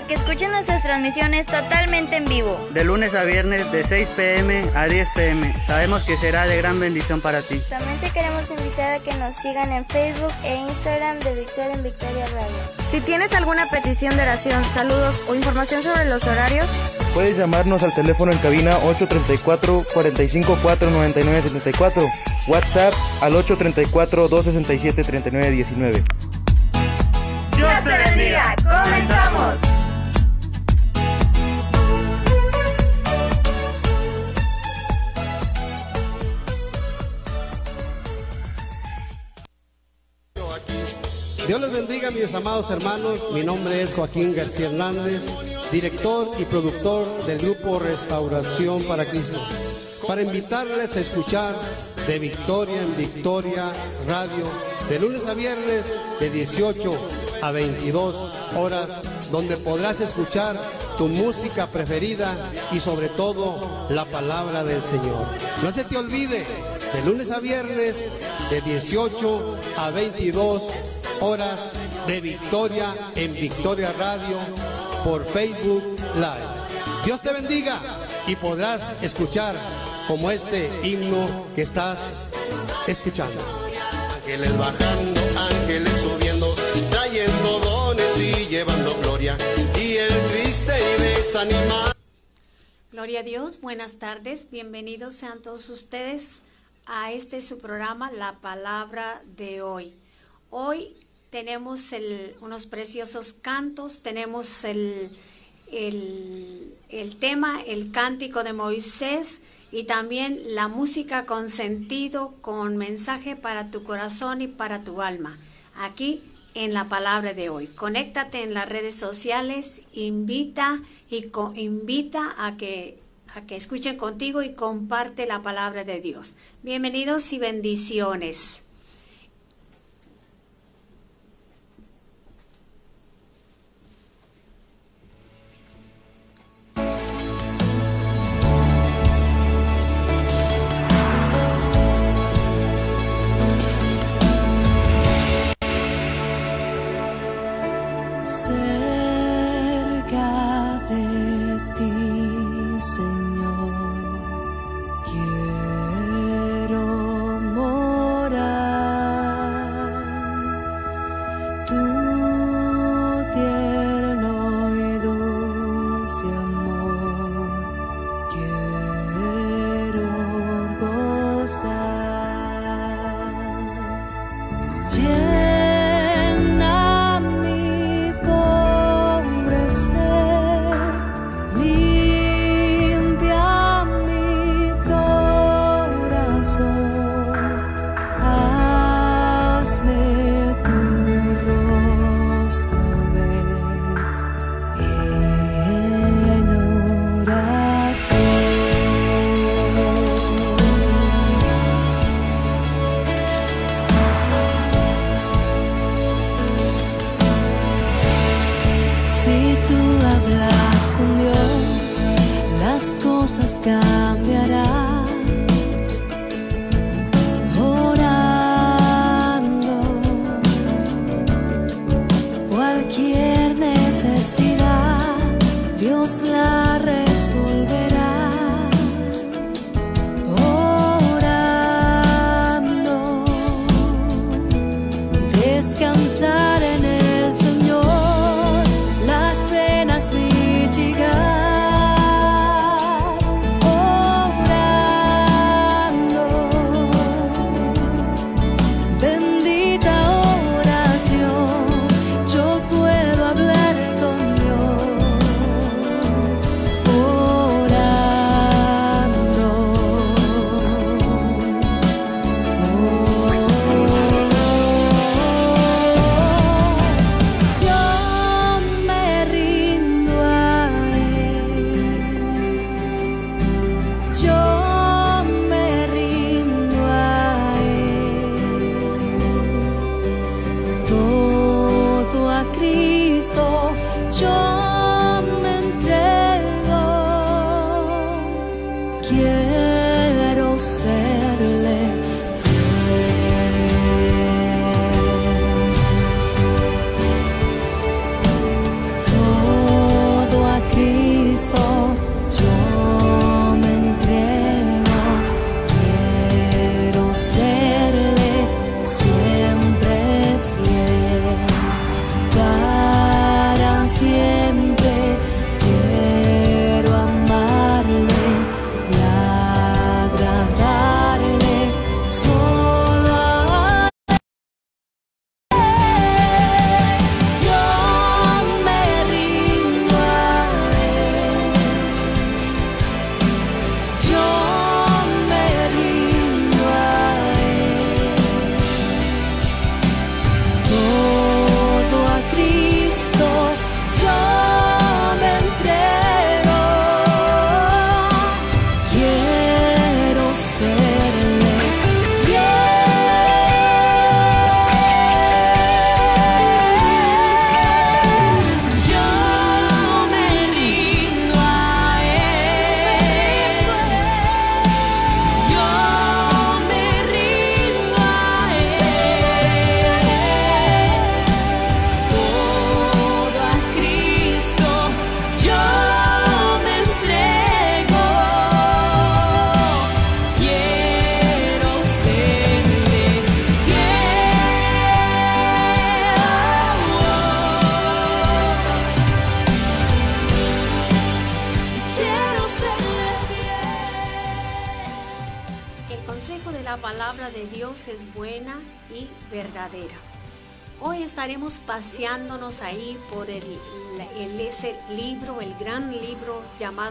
a que escuchen nuestras transmisiones totalmente en vivo. De lunes a viernes de 6 pm a 10 pm. Sabemos que será de gran bendición para ti. También te queremos invitar a que nos sigan en Facebook e Instagram de Victoria en Victoria Radio. Si tienes alguna petición de oración, saludos o información sobre los horarios, Puedes llamarnos al teléfono en cabina 834-454-9974, WhatsApp al 834-267-3919. Dios te bendiga. Comenzamos. Dios les bendiga, mis amados hermanos. Mi nombre es Joaquín García Hernández, director y productor del grupo Restauración para Cristo. Para invitarles a escuchar de Victoria en Victoria Radio, de lunes a viernes, de 18 a 22 horas, donde podrás escuchar tu música preferida y sobre todo la palabra del Señor. No se te olvide, de lunes a viernes, de 18 a 22 horas de Victoria en Victoria Radio por Facebook Live. Dios te bendiga y podrás escuchar como este himno que estás escuchando. Ángeles bajando, ángeles subiendo, trayendo dones y llevando gloria. Y el triste y desanimado. Gloria a Dios, buenas tardes, bienvenidos sean todos ustedes a este su programa, La Palabra de hoy. Hoy tenemos el- unos preciosos cantos, tenemos el, el, el tema, el cántico de Moisés y también la música con sentido, con mensaje para tu corazón y para tu alma. Aquí en la palabra de hoy. Conéctate en las redes sociales, invita y co- invita a que a que escuchen contigo y comparte la palabra de Dios. Bienvenidos y bendiciones.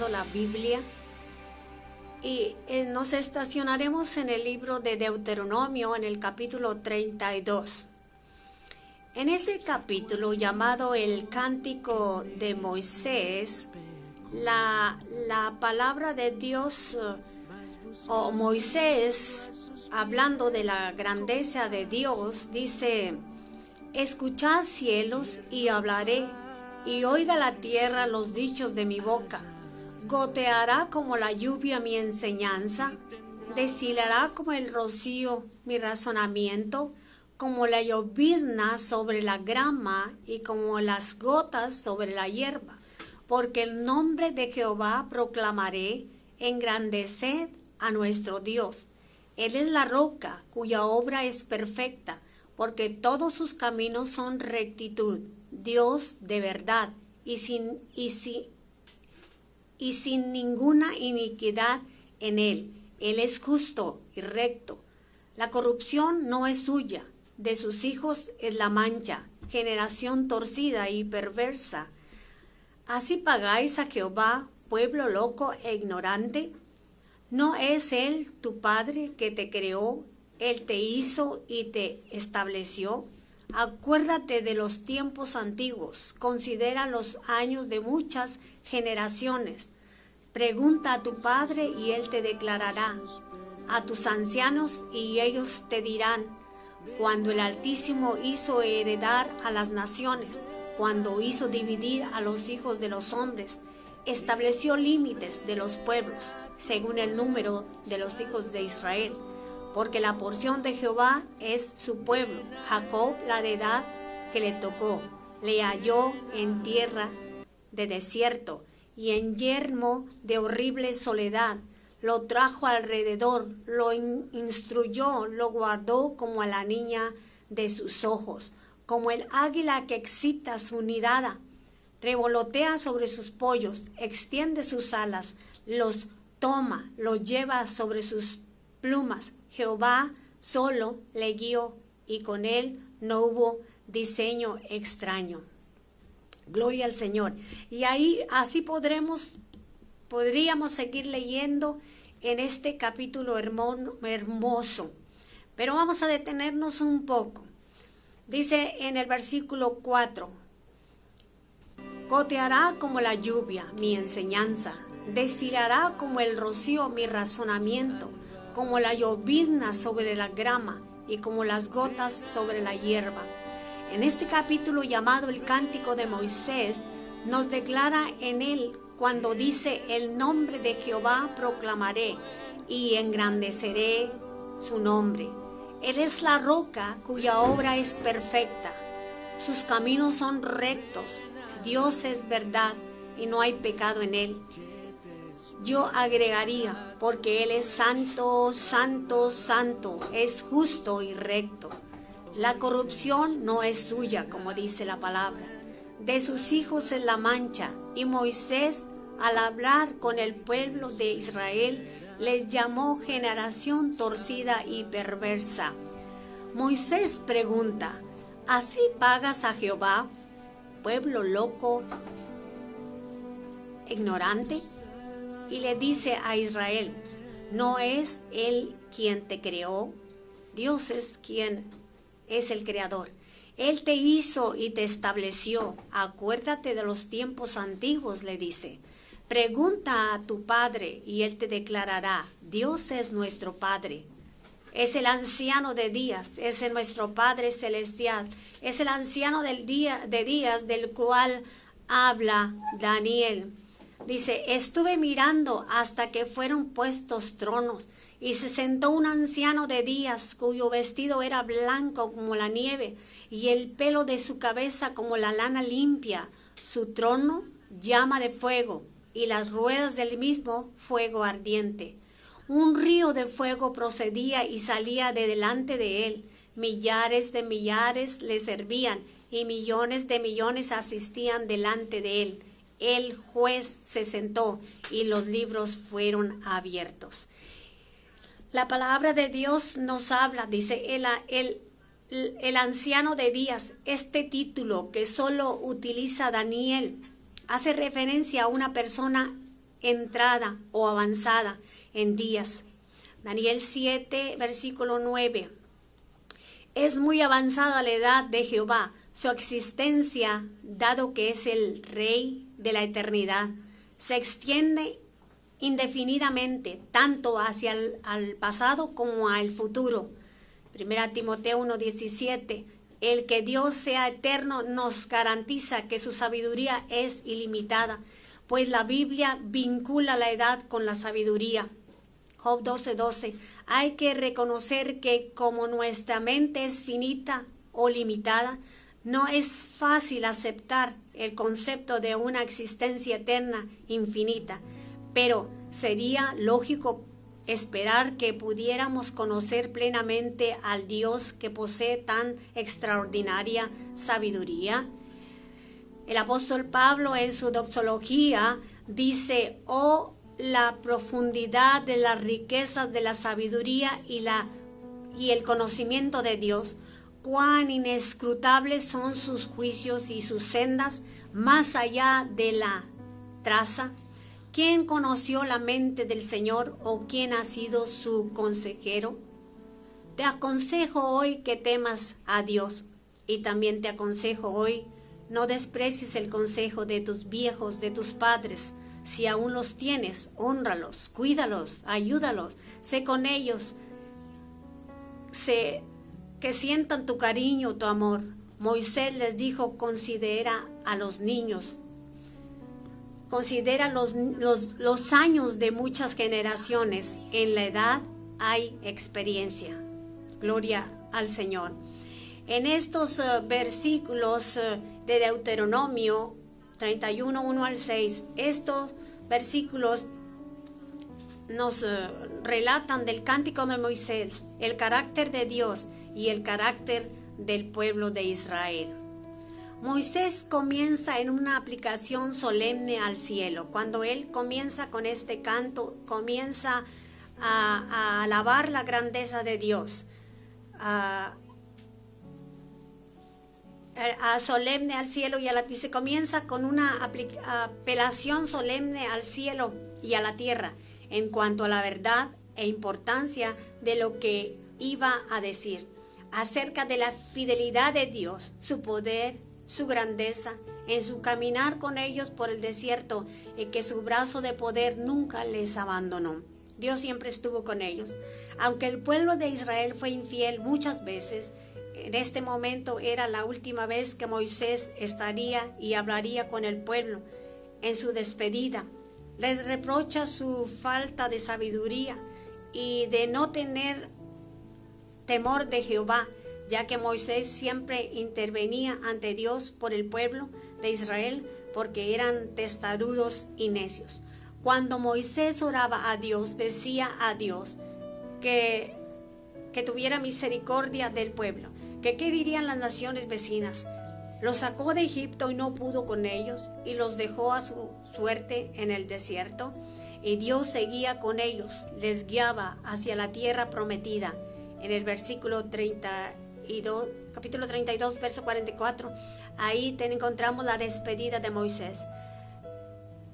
La Biblia. Y eh, nos estacionaremos en el libro de Deuteronomio, en el capítulo 32. En ese capítulo llamado el Cántico de Moisés, la, la palabra de Dios o Moisés, hablando de la grandeza de Dios, dice, Escuchad cielos y hablaré, y oiga la tierra los dichos de mi boca. Goteará como la lluvia mi enseñanza, destilará como el rocío mi razonamiento, como la llovizna sobre la grama y como las gotas sobre la hierba. Porque el nombre de Jehová proclamaré, engrandeced a nuestro Dios. Él es la roca cuya obra es perfecta porque todos sus caminos son rectitud, Dios de verdad, y sin, y, y sin ninguna iniquidad en él. Él es justo y recto. La corrupción no es suya, de sus hijos es la mancha, generación torcida y perversa. Así pagáis a Jehová, pueblo loco e ignorante. ¿No es Él tu Padre que te creó él te hizo y te estableció. Acuérdate de los tiempos antiguos, considera los años de muchas generaciones. Pregunta a tu Padre y Él te declarará, a tus ancianos y ellos te dirán, cuando el Altísimo hizo heredar a las naciones, cuando hizo dividir a los hijos de los hombres, estableció límites de los pueblos, según el número de los hijos de Israel porque la porción de Jehová es su pueblo. Jacob la edad que le tocó, le halló en tierra de desierto y en yermo de horrible soledad. Lo trajo alrededor, lo instruyó, lo guardó como a la niña de sus ojos, como el águila que excita su nidada. Revolotea sobre sus pollos, extiende sus alas, los toma, los lleva sobre sus plumas, Jehová solo le guió y con él no hubo diseño extraño. Gloria al Señor. Y ahí así podremos, podríamos seguir leyendo en este capítulo hermoso. Pero vamos a detenernos un poco. Dice en el versículo 4, Coteará como la lluvia mi enseñanza, destilará como el rocío mi razonamiento como la llovizna sobre la grama y como las gotas sobre la hierba. En este capítulo llamado el Cántico de Moisés, nos declara en él cuando dice, el nombre de Jehová proclamaré y engrandeceré su nombre. Él es la roca cuya obra es perfecta. Sus caminos son rectos. Dios es verdad y no hay pecado en él yo agregaría, porque Él es santo, santo, santo, es justo y recto. La corrupción no es suya, como dice la palabra. De sus hijos es la mancha. Y Moisés, al hablar con el pueblo de Israel, les llamó generación torcida y perversa. Moisés pregunta, ¿así pagas a Jehová, pueblo loco, ignorante? y le dice a Israel, ¿no es Él quien te creó? Dios es quien es el creador. Él te hizo y te estableció. Acuérdate de los tiempos antiguos, le dice. Pregunta a tu Padre y Él te declarará, Dios es nuestro Padre. Es el anciano de días, es nuestro Padre celestial, es el anciano del día, de días del cual habla Daniel. Dice, estuve mirando hasta que fueron puestos tronos y se sentó un anciano de días cuyo vestido era blanco como la nieve y el pelo de su cabeza como la lana limpia. Su trono llama de fuego y las ruedas del mismo fuego ardiente. Un río de fuego procedía y salía de delante de él. Millares de millares le servían y millones de millones asistían delante de él el juez se sentó y los libros fueron abiertos. La palabra de Dios nos habla, dice el, el, anciano de días, este título que solo utiliza Daniel, hace referencia a una persona entrada o avanzada en días. Daniel 7, versículo 9. Es muy avanzada la edad de Jehová, su existencia, dado que es el Rey de la eternidad, se extiende indefinidamente, tanto hacia el pasado como al futuro. Primera Timoteo 1:17. El que Dios sea eterno nos garantiza que su sabiduría es ilimitada, pues la Biblia vincula la edad con la sabiduría. Job 12:12. Hay que reconocer que como nuestra mente es finita o limitada, no es fácil aceptar el concepto de una existencia eterna infinita, pero sería lógico esperar que pudiéramos conocer plenamente al Dios que posee tan extraordinaria sabiduría. El apóstol Pablo en su doxología dice, oh la profundidad de las riquezas de la sabiduría y, la, y el conocimiento de Dios, cuán inescrutables son sus juicios y sus sendas más allá de la traza. ¿Quién conoció la mente del Señor o quién ha sido su consejero? Te aconsejo hoy que temas a Dios y también te aconsejo hoy no desprecies el consejo de tus viejos, de tus padres. Si aún los tienes, honralos, cuídalos, ayúdalos, sé con ellos, sé que sientan tu cariño, tu amor. Moisés les dijo, considera a los niños, considera los, los, años de muchas generaciones. En la edad hay experiencia. Gloria al Señor. En estos eh, versículos eh, de Deuteronomio 31, 1 al 6, estos versículos nos eh, relatan del cántico de Moisés, el carácter de Dios y el carácter del pueblo de Israel. Moisés comienza en una aplicación solemne al cielo. Cuando él comienza con este canto, comienza a, alabar la grandeza de Dios, a, solemne al cielo y a la se comienza con una apelación solemne al cielo y a la tierra en cuanto a la verdad e importancia de lo que iba a decir acerca de la fidelidad de Dios, su poder, su grandeza, en su caminar con ellos por el desierto y que su brazo de poder nunca les abandonó. Dios siempre estuvo con ellos. Aunque el pueblo de Israel fue infiel muchas veces, en este momento era la última vez que Moisés estaría y hablaría con el pueblo en su despedida. Les reprocha su falta de sabiduría y de no tener temor de Jehová, ya que Moisés siempre intervenía ante Dios por el pueblo de Israel porque eran testarudos y necios. Cuando Moisés oraba a Dios, decía a Dios que, que tuviera misericordia del pueblo, que qué dirían las naciones vecinas. Los sacó de Egipto y no pudo con ellos y los dejó a su suerte en el desierto. Y Dios seguía con ellos, les guiaba hacia la tierra prometida en el versículo 32, capítulo 32, verso 44, ahí te encontramos la despedida de Moisés.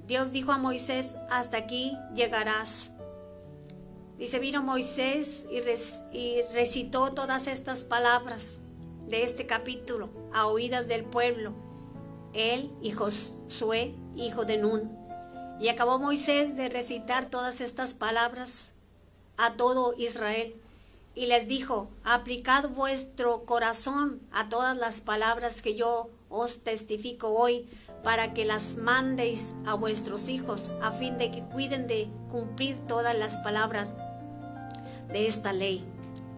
Dios dijo a Moisés, hasta aquí llegarás. Dice, vino Moisés y, y recitó todas estas palabras de este capítulo a oídas del pueblo, él y Josué, hijo de Nun. Y acabó Moisés de recitar todas estas palabras a todo Israel y les dijo, aplicad vuestro corazón a todas las palabras que yo os testifico hoy, para que las mandéis a vuestros hijos, a fin de que cuiden de cumplir todas las palabras de esta ley.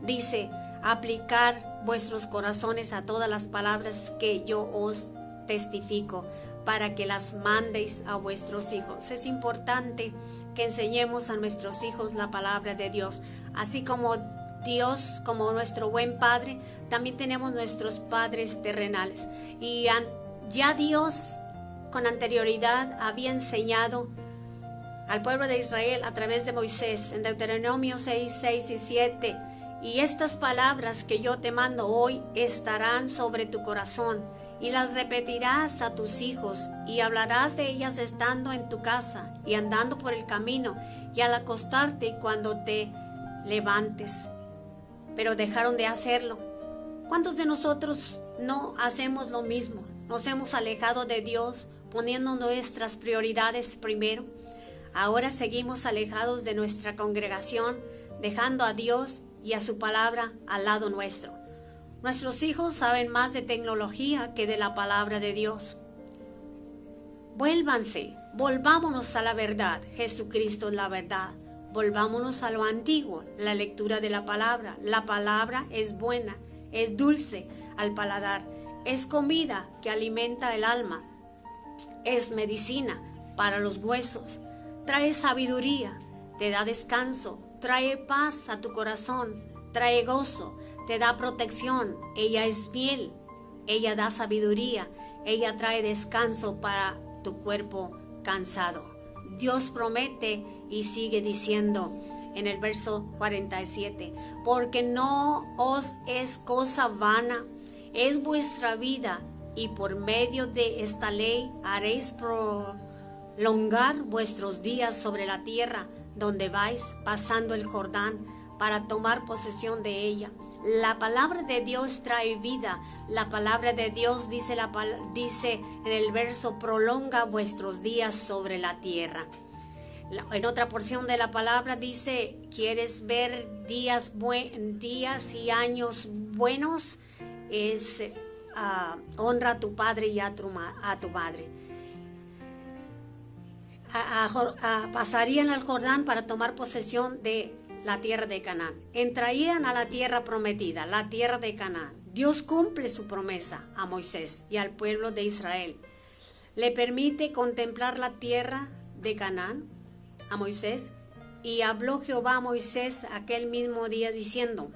Dice, aplicar vuestros corazones a todas las palabras que yo os testifico, para que las mandéis a vuestros hijos. Es importante que enseñemos a nuestros hijos la palabra de Dios, así como Dios como nuestro buen Padre, también tenemos nuestros padres terrenales. Y ya Dios con anterioridad había enseñado al pueblo de Israel a través de Moisés en Deuteronomio 6, 6 y 7. Y estas palabras que yo te mando hoy estarán sobre tu corazón y las repetirás a tus hijos y hablarás de ellas estando en tu casa y andando por el camino y al acostarte cuando te levantes. Pero dejaron de hacerlo. ¿Cuántos de nosotros no hacemos lo mismo? Nos hemos alejado de Dios poniendo nuestras prioridades primero. Ahora seguimos alejados de nuestra congregación, dejando a Dios y a su palabra al lado nuestro. Nuestros hijos saben más de tecnología que de la palabra de Dios. Vuélvanse, volvámonos a la verdad. Jesucristo es la verdad. Volvámonos a lo antiguo, la lectura de la palabra. La palabra es buena, es dulce al paladar, es comida que alimenta el alma, es medicina para los huesos, trae sabiduría, te da descanso, trae paz a tu corazón, trae gozo, te da protección, ella es fiel, ella da sabiduría, ella trae descanso para tu cuerpo cansado. Dios promete y sigue diciendo en el verso 47, porque no os es cosa vana, es vuestra vida y por medio de esta ley haréis prolongar vuestros días sobre la tierra donde vais pasando el Jordán para tomar posesión de ella. La palabra de Dios trae vida. La palabra de Dios dice, la, dice en el verso, prolonga vuestros días sobre la tierra. En otra porción de la palabra dice, ¿quieres ver días, días y años buenos? Es uh, honra a tu padre y a tu, a tu madre. A, pasarían al Jordán para tomar posesión de la tierra de Canaán. Entrarían a la tierra prometida, la tierra de Canaán. Dios cumple su promesa a Moisés y al pueblo de Israel. Le permite contemplar la tierra de Canaán a Moisés y habló Jehová a Moisés aquel mismo día diciendo,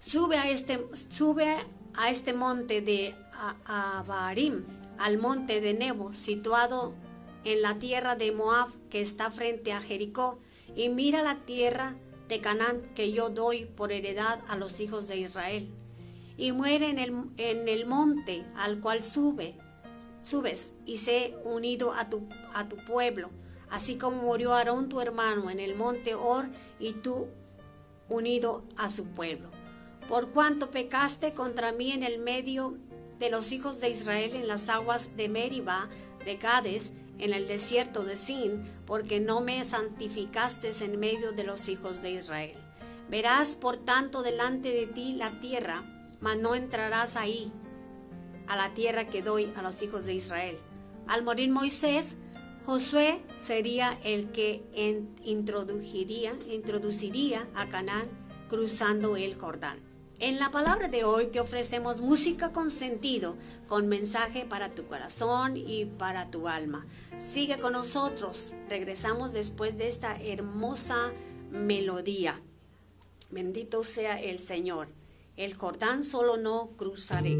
sube a este, sube a este monte de Abarim, al monte de Nebo, situado en la tierra de Moab que está frente a Jericó, y mira la tierra de Canaán que yo doy por heredad a los hijos de Israel. Y muere en el, en el monte al cual sube, subes, y sé unido a tu, a tu pueblo, así como murió Aarón tu hermano en el monte Or, y tú unido a su pueblo por cuanto pecaste contra mí en el medio de los hijos de Israel en las aguas de Meriba, de Cades, en el desierto de Sin, porque no me santificaste en medio de los hijos de Israel. Verás por tanto delante de ti la tierra, mas no entrarás ahí, a la tierra que doy a los hijos de Israel. Al morir Moisés, Josué sería el que introduciría, a Canaán cruzando el Jordán. En la palabra de hoy te ofrecemos música con sentido, con mensaje para tu corazón y para tu alma. Sigue con nosotros. Regresamos después de esta hermosa melodía. Bendito sea el Señor. El Jordán solo no cruzaré.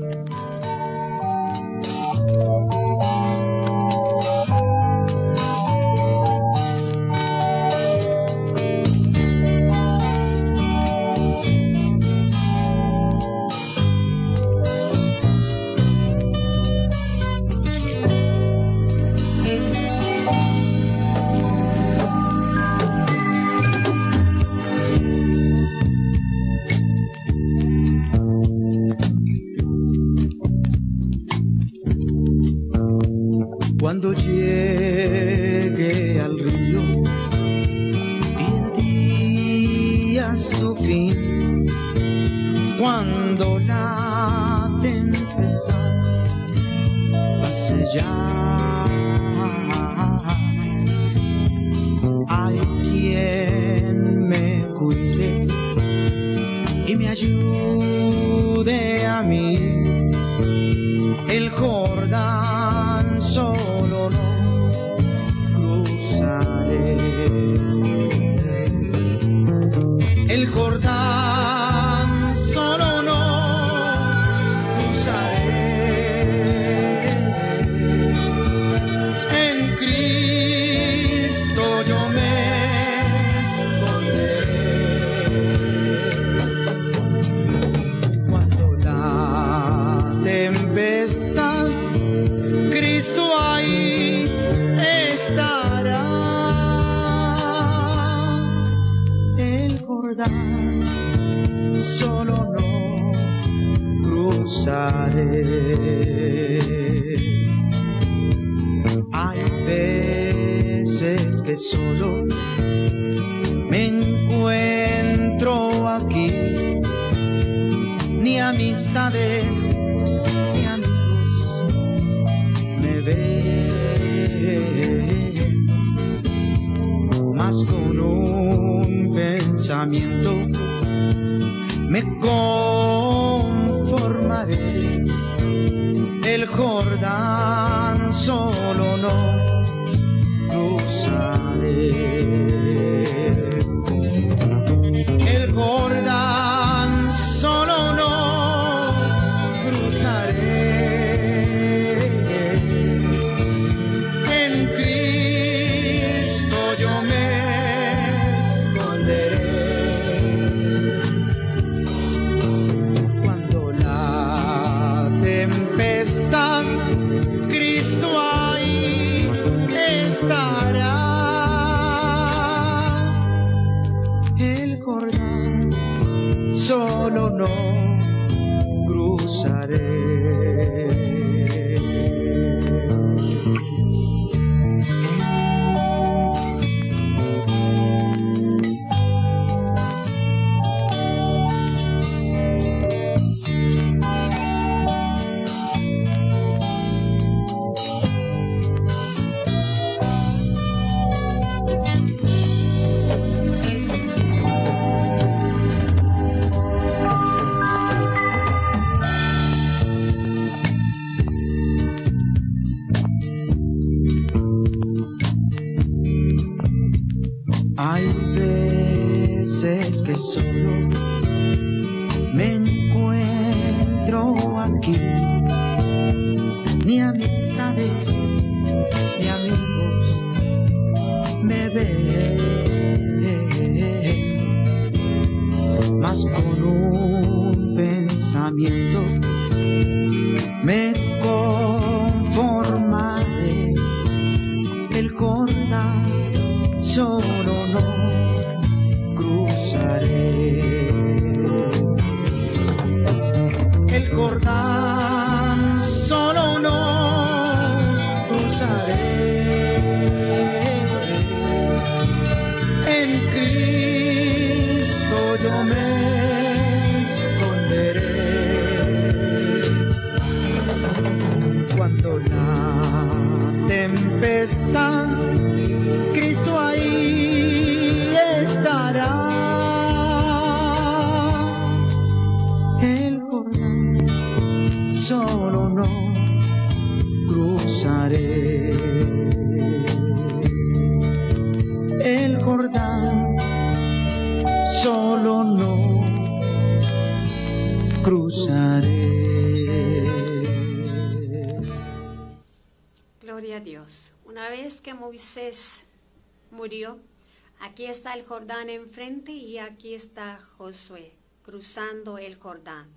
Aquí está el Jordán enfrente y aquí está Josué cruzando el Jordán.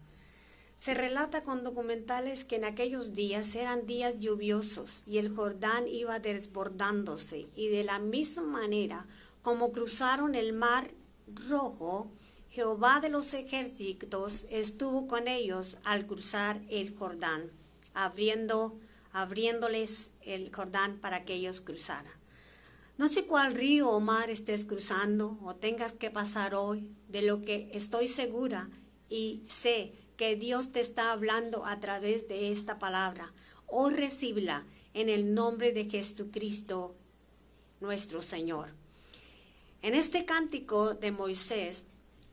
Se relata con documentales que en aquellos días eran días lluviosos y el Jordán iba desbordándose y de la misma manera como cruzaron el mar rojo, Jehová de los ejércitos estuvo con ellos al cruzar el Jordán, abriendo, abriéndoles el Jordán para que ellos cruzaran. No sé cuál río o mar estés cruzando o tengas que pasar hoy, de lo que estoy segura y sé que Dios te está hablando a través de esta palabra. Hoy recíbela en el nombre de Jesucristo, nuestro Señor. En este cántico de Moisés,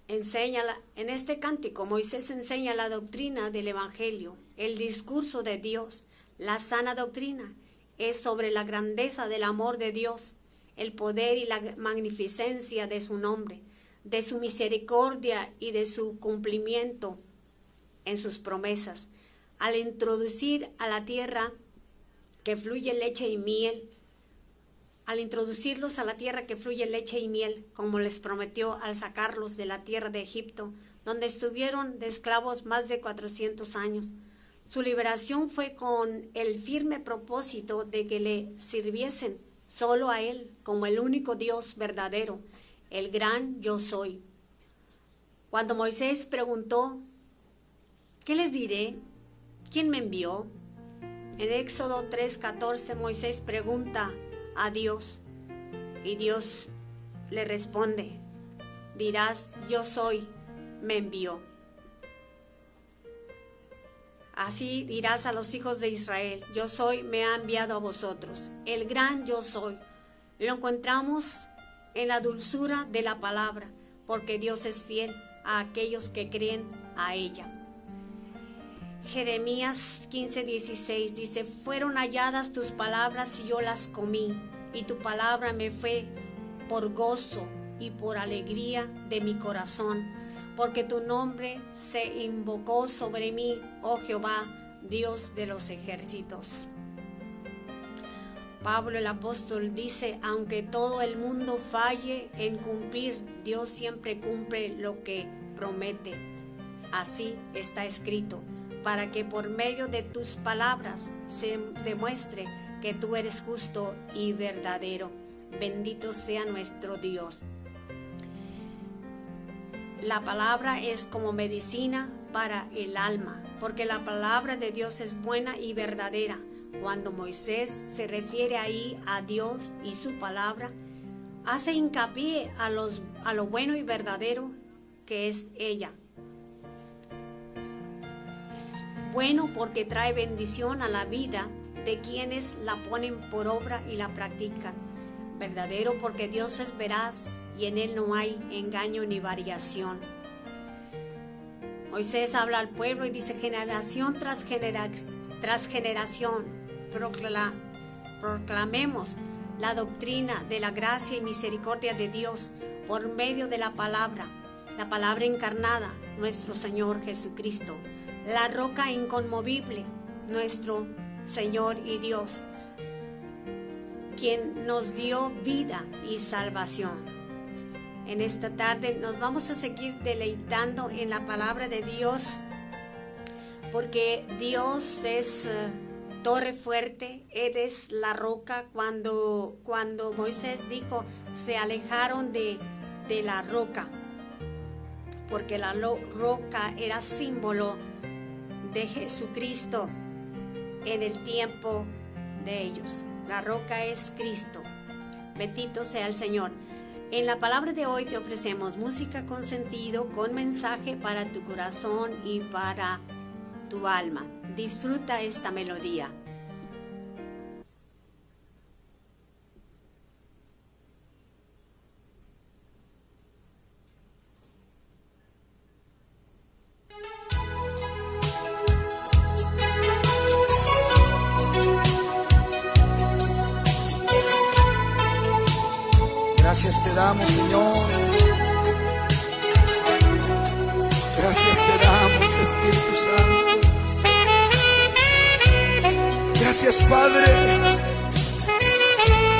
enseña en este cántico Moisés enseña la doctrina del Evangelio, el discurso de Dios, la sana doctrina es sobre la grandeza del amor de Dios, el poder y la magnificencia de su nombre, de su misericordia y de su cumplimiento en sus promesas, al introducir a la tierra que fluye leche y miel, al introducirlos a la tierra que fluye leche y miel, como les prometió al sacarlos de la tierra de Egipto, donde estuvieron de esclavos más de 400 años. Su liberación fue con el firme propósito de que le sirviesen solo a Él como el único Dios verdadero, el gran yo soy. Cuando Moisés preguntó, ¿qué les diré? ¿Quién me envió? En Éxodo 3:14 Moisés pregunta a Dios y Dios le responde, dirás, yo soy, me envió. Así dirás a los hijos de Israel, yo soy, me ha enviado a vosotros. El gran yo soy. Lo encontramos en la dulzura de la palabra, porque Dios es fiel a aquellos que creen a ella. Jeremías 15:16 dice, fueron halladas tus palabras y yo las comí, y tu palabra me fue por gozo y por alegría de mi corazón, porque tu nombre se invocó sobre mí, oh Jehová, Dios de los ejércitos. Pablo el apóstol dice, aunque todo el mundo falle en cumplir, Dios siempre cumple lo que promete. Así está escrito para que por medio de tus palabras se demuestre que tú eres justo y verdadero. Bendito sea nuestro Dios. La palabra es como medicina para el alma, porque la palabra de Dios es buena y verdadera. Cuando Moisés se refiere ahí a Dios y su palabra, hace hincapié a, lo bueno y verdadero que es ella, bueno porque trae bendición a la vida de quienes la ponen por obra y la practican. Verdadero porque Dios es veraz y en él no hay engaño ni variación. Moisés habla al pueblo y dice generación tras, generación, proclamemos la doctrina de la gracia y misericordia de Dios por medio de la palabra, la palabra encarnada, nuestro Señor Jesucristo la roca inconmovible, nuestro Señor y Dios, quien nos dio vida y salvación. En esta tarde nos vamos a seguir deleitando en la palabra de Dios, porque Dios es eh, torre fuerte, eres la roca. Cuando, cuando Moisés dijo, se alejaron de, de la roca, porque la roca era símbolo de Jesucristo en el tiempo de ellos. La roca es Cristo. Bendito sea el Señor. En la palabra de hoy te ofrecemos música con sentido, con mensaje para tu corazón y para tu alma. Disfruta esta melodía. Damos, Señor. Gracias te damos, Espíritu Santo. Gracias, Padre,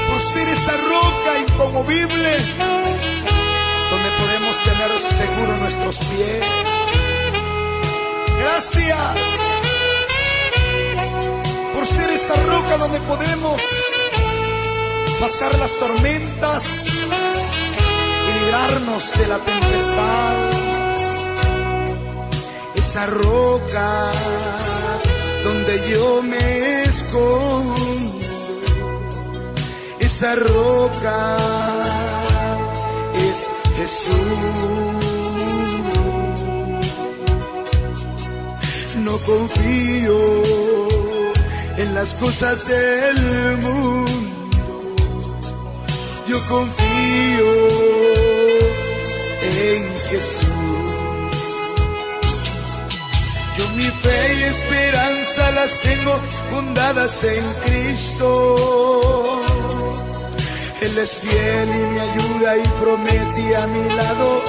por ser esa roca inconmovible donde podemos tener seguro nuestros pies. Gracias por ser esa roca donde podemos pasar las tormentas de la tempestad. Esa roca donde yo me escondo, esa roca es Jesús. No confío en las cosas del mundo yo confío Jesús. Yo mi fe y esperanza las tengo fundadas en Cristo. Él es fiel y me ayuda y promete a mi lado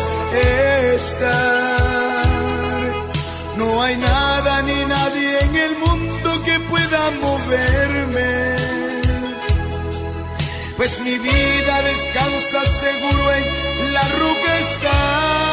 estar. No hay nada ni nadie en el mundo que pueda moverme pues mi vida descansa seguro en la roca está.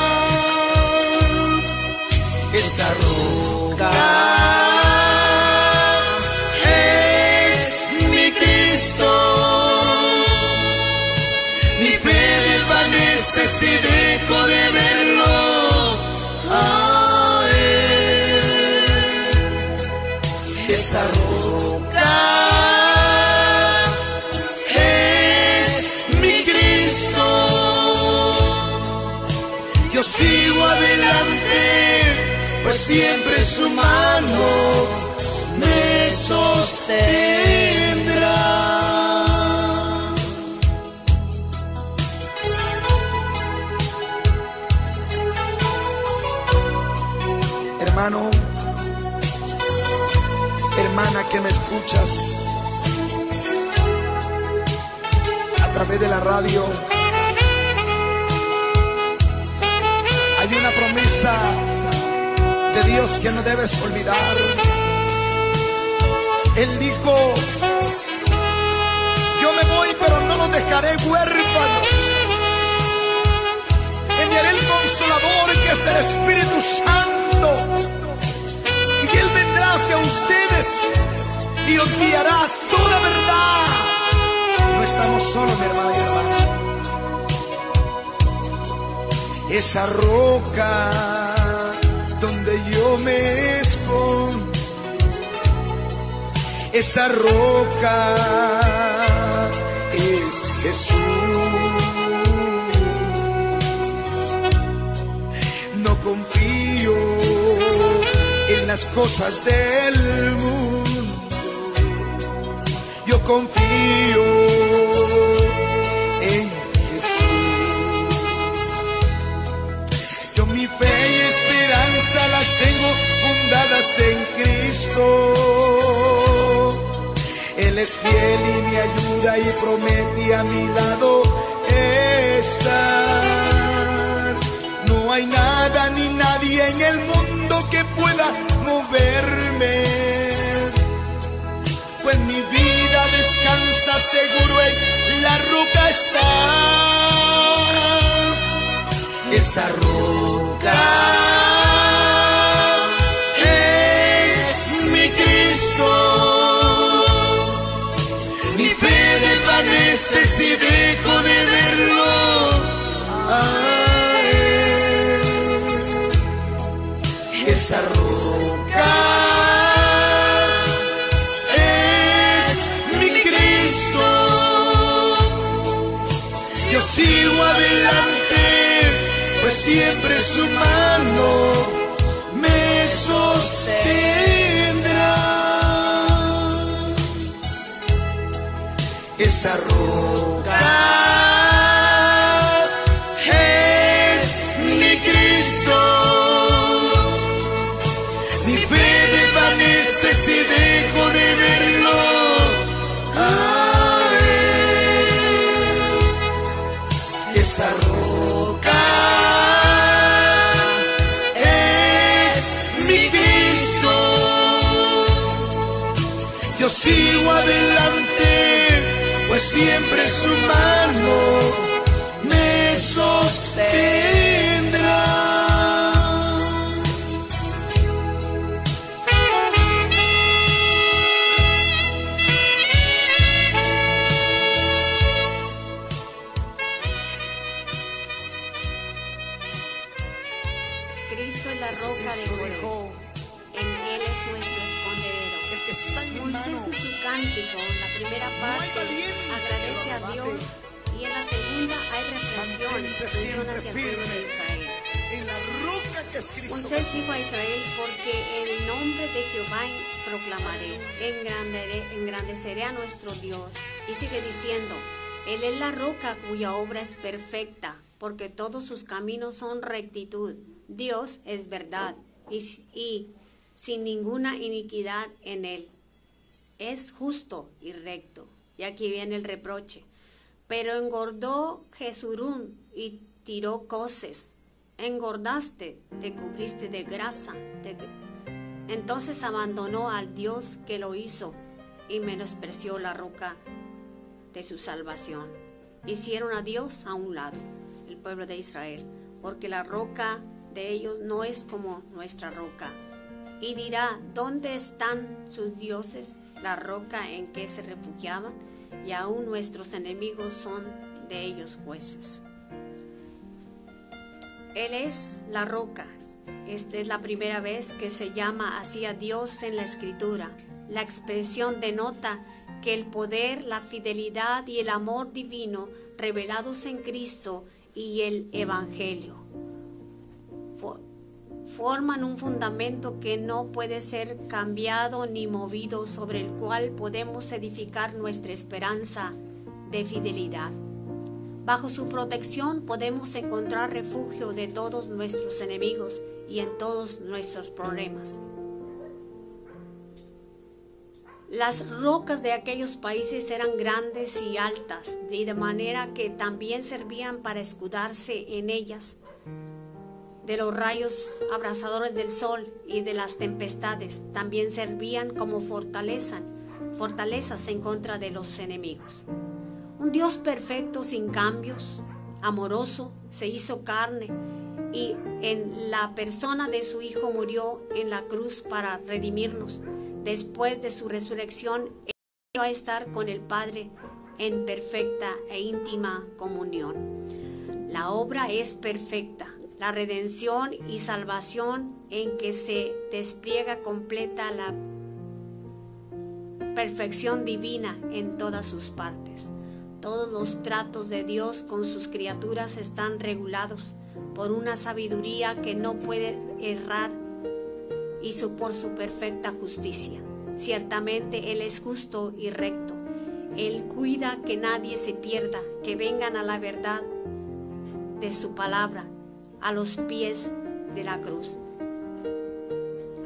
Que me escuchas a través de la radio, hay una promesa de Dios que no debes olvidar. Él dijo, yo me voy pero no los dejaré huérfanos. Enviaré el consolador que es el Espíritu Santo. Y Él vendrá hacia ustedes y os guiará toda verdad. No estamos solos, mi hermana y hermano. Esa roca donde yo me escondo. Esa roca es Jesús. No confío en las cosas del mundo. Confío en Jesús. Yo mi fe y esperanza las tengo fundadas en Cristo. Él es fiel y me ayuda y promete a mi lado estar. No hay nada ni nadie en el mundo que pueda moverme. Seguro en la roca está. Esa roca siempre su mano me sostendrá. Esa roca sigo adelante, pues siempre su mano me sostendrá. Hay reflexión, reflexión hacia el pueblo de Israel. En la roca que es Cristo. Moisés dijo a Israel, porque el nombre de Jehová proclamaré, engrandeceré a nuestro Dios. Y sigue diciendo, Él es la roca cuya obra es perfecta, porque todos sus caminos son rectitud. Dios es verdad y, y sin ninguna iniquidad en Él. Es justo y recto. Y aquí viene el reproche. Pero engordó Jesurún y tiró coces. Engordaste, te cubriste de grasa. Entonces abandonó al Dios que lo hizo y menospreció la roca de su salvación. Hicieron a Dios a un lado, el pueblo de Israel, porque la roca de ellos no es como nuestra roca. Y dirá, ¿dónde están sus dioses, la roca en que se refugiaban? Y aún nuestros enemigos son de ellos jueces. Él es la roca. Esta es la primera vez que se llama así a Dios en la escritura. La expresión denota que el poder, la fidelidad y el amor divino revelados en Cristo y el Evangelio forman un fundamento que no puede ser cambiado ni movido sobre el cual podemos edificar nuestra esperanza de fidelidad. Bajo su protección podemos encontrar refugio de todos nuestros enemigos y en todos nuestros problemas. Las rocas de aquellos países eran grandes y altas, de manera que también servían para escudarse en ellas de los rayos abrasadores del sol y de las tempestades. También servían como fortaleza, fortalezas en contra de los enemigos. Un Dios perfecto sin cambios, amoroso, se hizo carne y en la persona de su Hijo murió en la cruz para redimirnos. Después de su resurrección, él a estar con el Padre en perfecta e íntima comunión. La obra es perfecta, la redención y salvación en que se despliega completa la perfección divina en todas sus partes. Todos los tratos de Dios con sus criaturas están regulados por una sabiduría que no puede errar y su, por su perfecta justicia. Ciertamente Él es justo y recto. Él cuida que nadie se pierda, que vengan a la verdad de su palabra, a los pies de la cruz.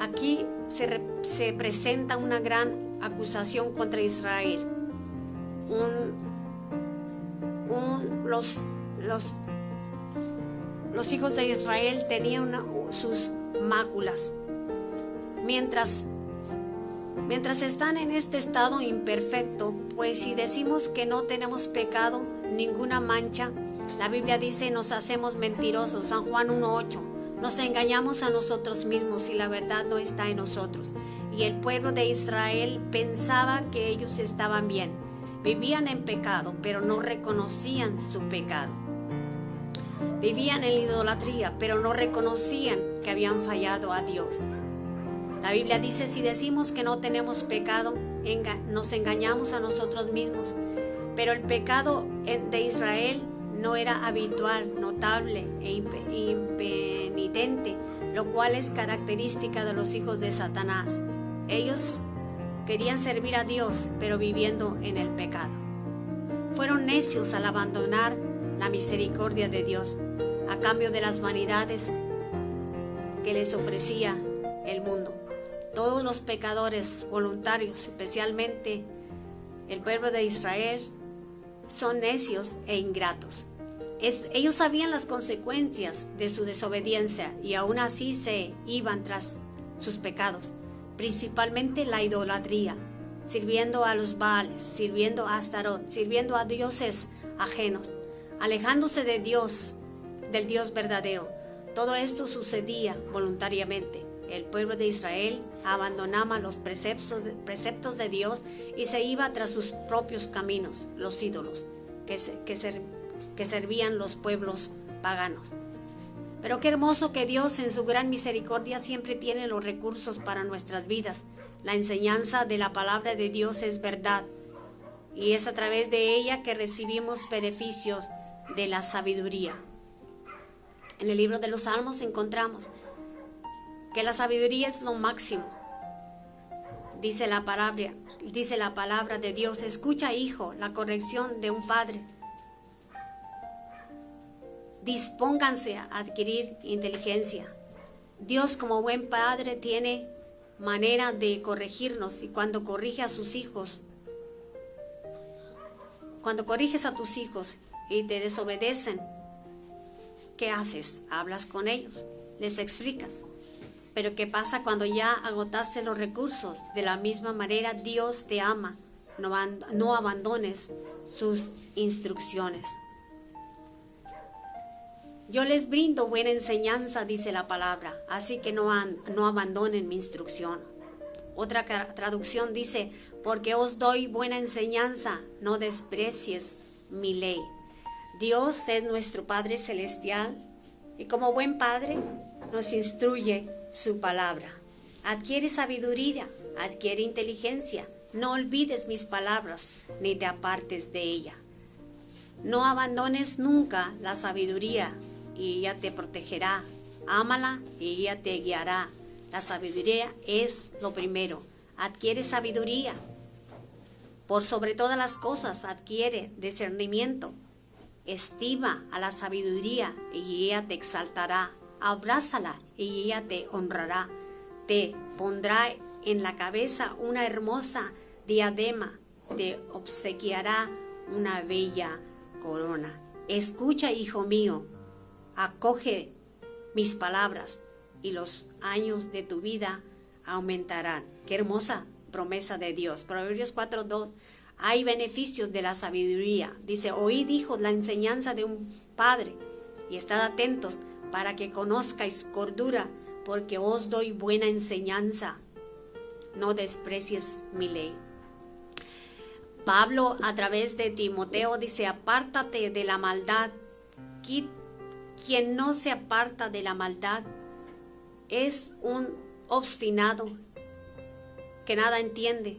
Aquí se, se presenta una gran acusación contra Israel. Un, los, los, los, hijos de Israel tenían sus máculas. Mientras, mientras están en este estado imperfecto, pues si decimos que no tenemos pecado, ninguna mancha, la Biblia dice nos hacemos mentirosos, San Juan 1.8. Nos engañamos a nosotros mismos y la verdad no está en nosotros. Y el pueblo de Israel pensaba que ellos estaban bien Vivían en pecado, pero no reconocían su pecado. Vivían en idolatría, pero no reconocían que habían fallado a Dios. La Biblia dice, si decimos que no tenemos pecado, nos engañamos a nosotros mismos. Pero el pecado de Israel no era habitual, notable e impenitente, lo cual es característica de los hijos de Satanás. Ellos Querían servir a Dios, pero viviendo en el pecado. Fueron necios al abandonar la misericordia de Dios a cambio de las vanidades que les ofrecía el mundo. Todos los pecadores voluntarios, especialmente el pueblo de Israel, son necios e ingratos. Ellos sabían las consecuencias de su desobediencia y aún así se iban tras sus pecados principalmente la idolatría, sirviendo a los Baales, sirviendo a Astarot, sirviendo a dioses ajenos, alejándose de Dios, del Dios verdadero. Todo esto sucedía voluntariamente. El pueblo de Israel abandonaba los preceptos de, Dios y se iba tras sus propios caminos, los ídolos que, que servían los pueblos paganos. Pero qué hermoso que Dios en su gran misericordia siempre tiene los recursos para nuestras vidas. La enseñanza de la palabra de Dios es verdad y es a través de ella que recibimos beneficios de la sabiduría. En el libro de los Salmos encontramos que la sabiduría es lo máximo. Dice la palabra, dice la palabra de Dios, escucha hijo la corrección de un padre dispónganse a adquirir inteligencia. Dios como buen padre tiene manera de corregirnos y cuando corrige a sus hijos, cuando corriges a tus hijos y te desobedecen, ¿qué haces? Hablas con ellos, les explicas. Pero ¿qué pasa cuando ya agotaste los recursos? De la misma manera Dios te ama. No, no abandones sus instrucciones. Yo les brindo buena enseñanza, dice la palabra, así que no, no abandonen mi instrucción. Otra traducción dice, porque os doy buena enseñanza, no desprecies mi ley. Dios es nuestro Padre Celestial y como buen Padre nos instruye su palabra. Adquiere sabiduría, adquiere inteligencia. No olvides mis palabras ni te apartes de ella. No abandones nunca la sabiduría y ella te protegerá. Ámala y ella te guiará. La sabiduría es lo primero. Adquiere sabiduría. Por sobre todas las cosas adquiere discernimiento. Estima a la sabiduría y ella te exaltará. Abrázala y ella te honrará. Te pondrá en la cabeza una hermosa diadema. Te obsequiará una bella corona. Escucha, hijo mío, acoge mis palabras y los años de tu vida aumentarán. Qué hermosa promesa de Dios. Proverbios 4.2. Hay beneficios de la sabiduría. Dice, oíd hijos la enseñanza de un padre y estad atentos para que conozcáis cordura, porque os doy buena enseñanza. No desprecies mi ley. Pablo a través de Timoteo dice, apártate de la maldad. Quien no se aparta de la maldad es un obstinado que nada entiende.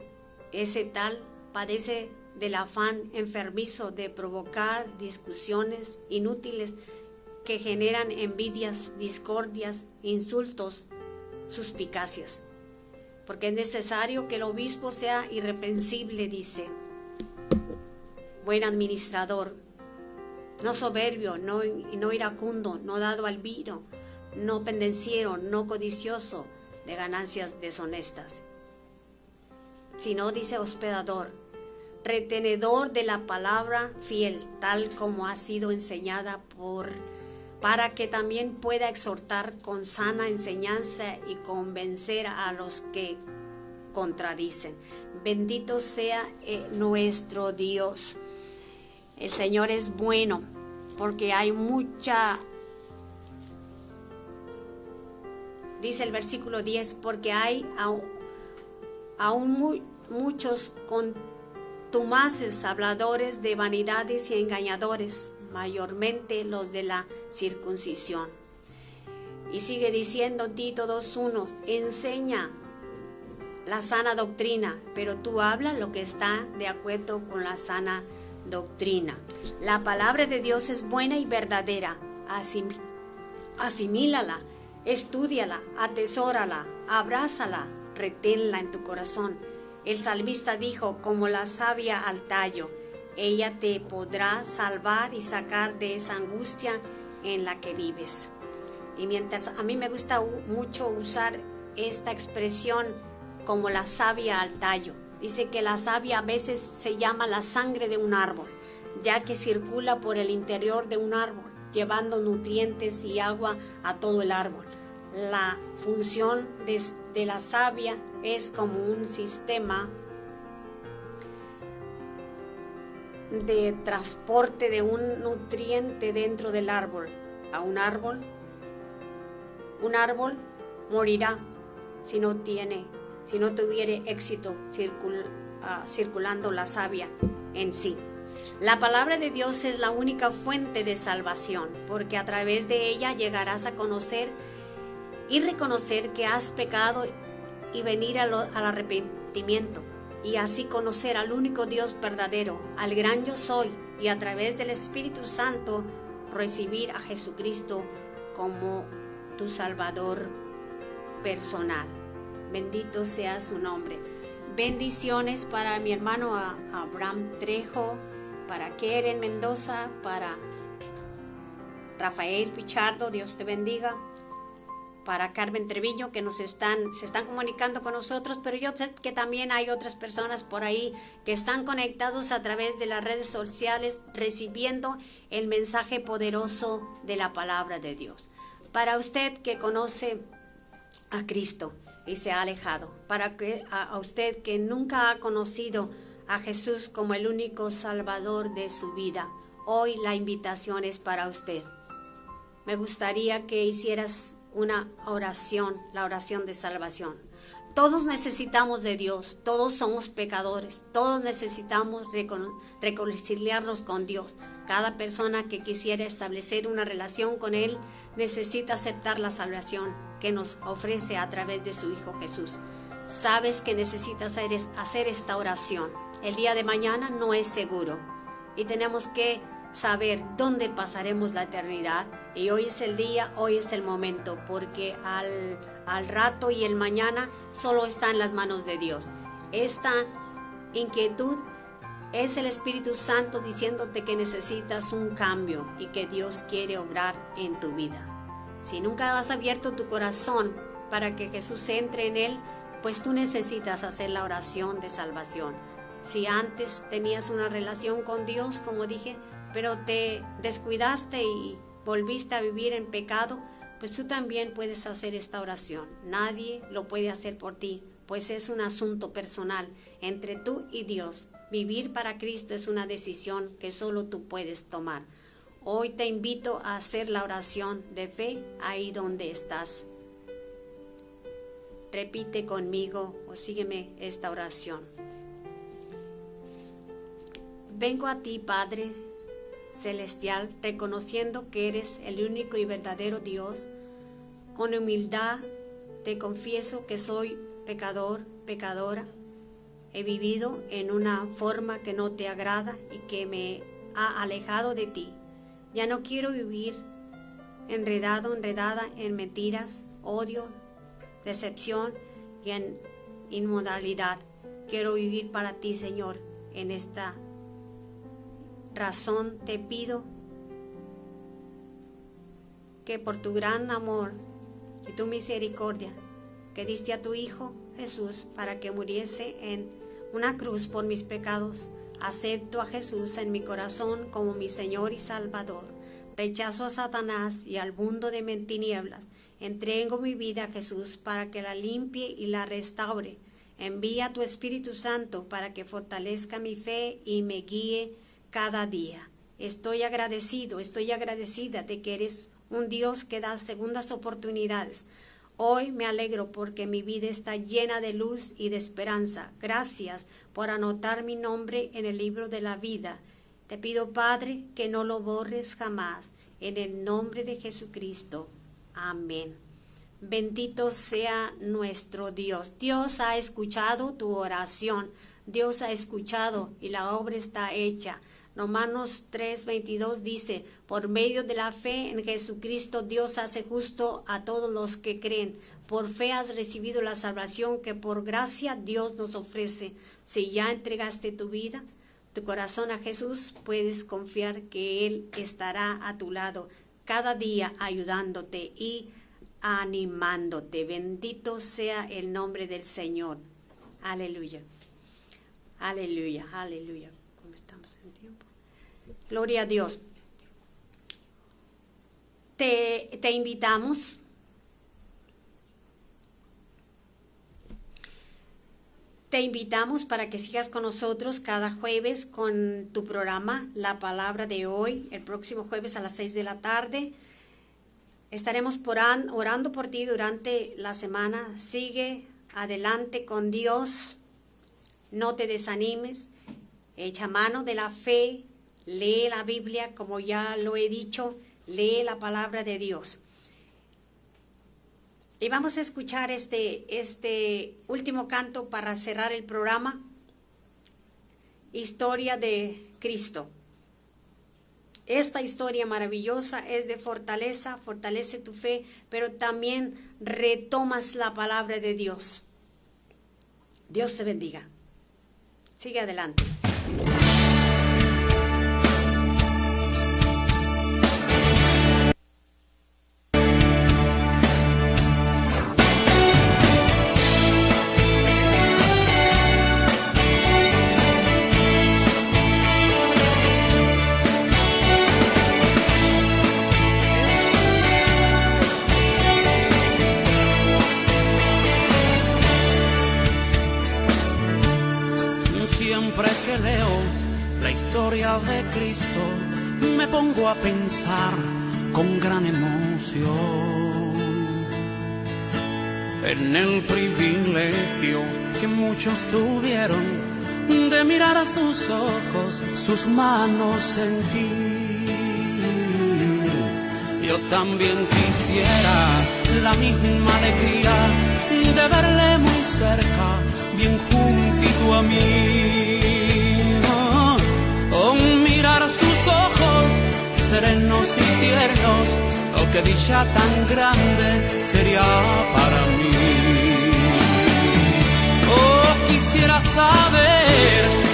Ese tal padece del afán enfermizo de provocar discusiones inútiles que generan envidias, discordias, insultos, suspicacias. Porque es necesario que el obispo sea irreprensible, dice. Buen administrador, no soberbio, no, no iracundo, no dado al vino, no pendenciero, no codicioso de ganancias deshonestas, sino dice hospedador, retenedor de la palabra fiel, tal como ha sido enseñada por para que también pueda exhortar con sana enseñanza y convencer a los que contradicen. Bendito sea eh, nuestro Dios. El Señor es bueno porque hay mucha dice el versículo 10, porque hay aún, muchos contumaces habladores de vanidades y engañadores, mayormente los de la circuncisión. Y sigue diciendo Tito 2.1, enseña la sana doctrina, pero tú habla lo que está de acuerdo con la sana doctrina. La palabra de Dios es buena y verdadera, asimílala Estúdiala, atesórala, abrázala, reténla en tu corazón. El salvista dijo, como la savia al tallo, ella te podrá salvar y sacar de esa angustia en la que vives. Y mientras a mí me gusta mucho usar esta expresión como la savia al tallo, dice que la savia a veces se llama la sangre de un árbol, ya que circula por el interior de un árbol, llevando nutrientes y agua a todo el árbol la función de, la savia es como un sistema de transporte de un nutriente dentro del árbol a un árbol. Un árbol morirá si no tiene, si no tuviere éxito ah, circulando la savia en sí. La palabra de Dios es la única fuente de salvación, porque a través de ella llegarás a conocer y reconocer que has pecado y venir al, arrepentimiento y así conocer al único Dios verdadero, al gran yo soy y a través del Espíritu Santo recibir a Jesucristo como tu Salvador personal. Bendito sea su nombre. Bendiciones para mi hermano Abraham Trejo, para Keren Mendoza, para Rafael Pichardo, Dios te bendiga para Carmen Treviño que nos están, se están comunicando con nosotros, pero yo sé que también hay otras personas por ahí que están conectados a través de las redes sociales recibiendo el mensaje poderoso de la palabra de Dios. Para usted que conoce a Cristo y se ha alejado, para que, a usted que nunca ha conocido a Jesús como el único salvador de su vida. Hoy la invitación es para usted. Me gustaría que hicieras una oración, la oración de salvación. Todos necesitamos de Dios, todos somos pecadores, todos necesitamos reconciliarnos con Dios. Cada persona que quisiera establecer una relación con Él necesita aceptar la salvación que nos ofrece a través de su Hijo Jesús. Sabes que necesitas hacer esta oración. El día de mañana no es seguro y tenemos que saber dónde pasaremos la eternidad. Y hoy es el día, hoy es el momento, porque al, al rato y el mañana solo está en las manos de Dios. Esta inquietud es el Espíritu Santo diciéndote que necesitas un cambio y que Dios quiere obrar en tu vida. Si nunca has abierto tu corazón para que Jesús entre en él, pues tú necesitas hacer la oración de salvación. Si antes tenías una relación con Dios, como dije, pero te descuidaste y volviste a vivir en pecado, pues tú también puedes hacer esta oración. Nadie lo puede hacer por ti, pues es un asunto personal entre tú y Dios. Vivir para Cristo es una decisión que solo tú puedes tomar. Hoy te invito a hacer la oración de fe ahí donde estás. Repite conmigo o sígueme esta oración. Vengo a ti, Padre Celestial, reconociendo que eres el único y verdadero Dios. Con humildad te confieso que soy pecador, pecadora He vivido en una forma que no te agrada y que me ha alejado de ti. Ya no quiero vivir enredado, enredada en mentiras, odio, decepción y en inmodalidad. Quiero vivir para ti, Señor, en esta razón te pido que por tu gran amor y tu misericordia que diste a tu Hijo Jesús para que muriese en una cruz por mis pecados. Acepto a Jesús en mi corazón como mi Señor y Salvador. Rechazo a Satanás y al mundo de tinieblas. Entrego mi vida a Jesús para que la limpie y la restaure. Envía tu Espíritu Santo para que fortalezca mi fe y me guíe cada día. Estoy agradecido, estoy agradecida de que eres un Dios que da segundas oportunidades Hoy me alegro porque mi vida está llena de luz y de esperanza. Gracias por anotar mi nombre en el libro de la vida. Te pido, Padre, que no lo borres jamás. En el nombre de Jesucristo. Amén. Bendito sea nuestro Dios. Dios ha escuchado tu oración. Dios ha escuchado y la obra está hecha. Romanos 3:22 dice, por medio de la fe en Jesucristo Dios hace justo a todos los que creen. Por fe has recibido la salvación que por gracia Dios nos ofrece. Si ya entregaste tu vida, tu corazón a Jesús, puedes confiar que Él estará a tu lado cada día ayudándote y animándote. Bendito sea el nombre del Señor. Aleluya. Aleluya, aleluya. Gloria a Dios. Te, te invitamos Te invitamos para que sigas con nosotros cada jueves con tu programa La Palabra de hoy, el próximo jueves a las 6 de la tarde. Estaremos orando por ti durante la semana. Sigue adelante con Dios. No te desanimes. Echa mano de la fe lee la Biblia, como ya lo he dicho, lee la palabra de Dios. Y vamos a escuchar este, este último canto para cerrar el programa, Historia de Cristo. Esta historia maravillosa es de fortaleza, fortalece tu fe, pero también retomas la palabra de Dios. Dios te bendiga. Sigue adelante. Sus ojos, sus manos sentir. Yo también quisiera la misma alegría de verle muy cerca, bien juntito a mí. Oh, mirar sus ojos serenos y tiernos, oh, que dicha tan grande sería para mí. Oh, quisiera saber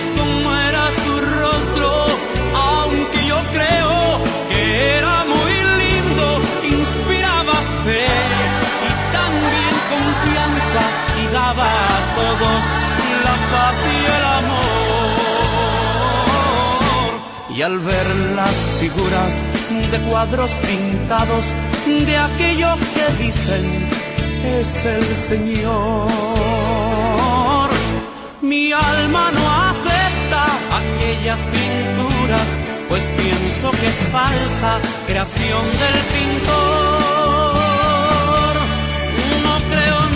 y también confianza y daba a todos la paz y el amor. Y al ver las figuras de cuadros pintados de aquellos que dicen es el Señor. Mi alma no acepta pinturas, pues pienso que es falsa creación del pintor. No creo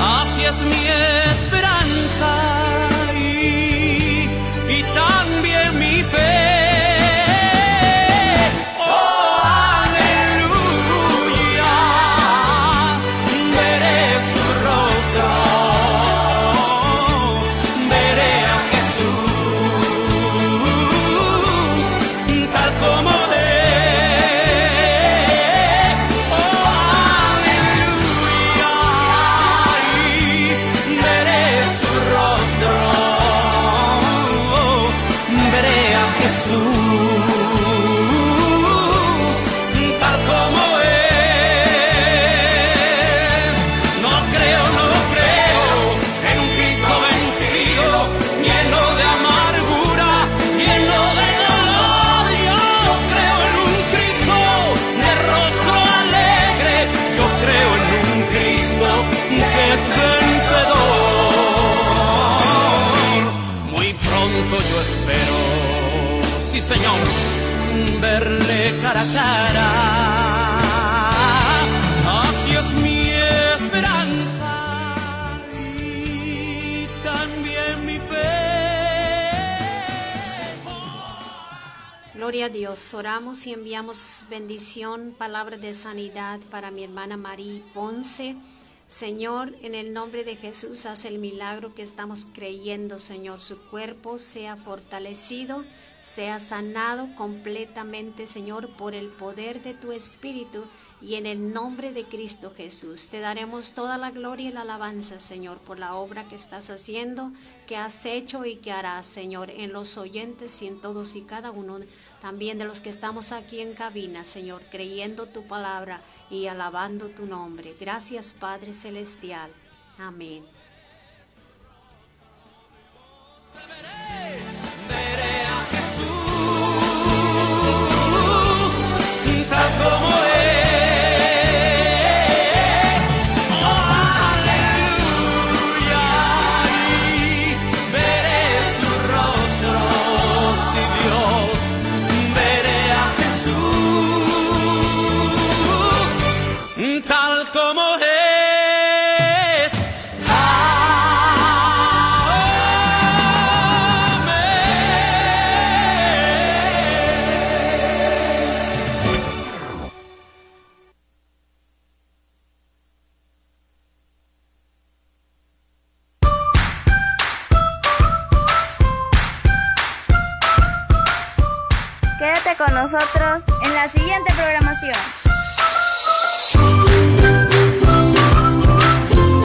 Así es mi esperanza Gloria a Dios. Oramos y enviamos bendición, palabra de sanidad para mi hermana María Ponce. Señor, en el nombre de Jesús, haz el milagro que estamos creyendo, Señor. Su cuerpo sea fortalecido, sea sanado completamente, Señor, por el poder de tu Espíritu y en el nombre de Cristo Jesús. Te daremos toda la gloria y la alabanza, Señor, por la obra que estás haciendo, que has hecho y que harás, Señor, en los oyentes y en todos y cada uno, también de los que estamos aquí en cabina, Señor, creyendo tu palabra y alabando tu nombre. Gracias, Padre Celestial. Amén.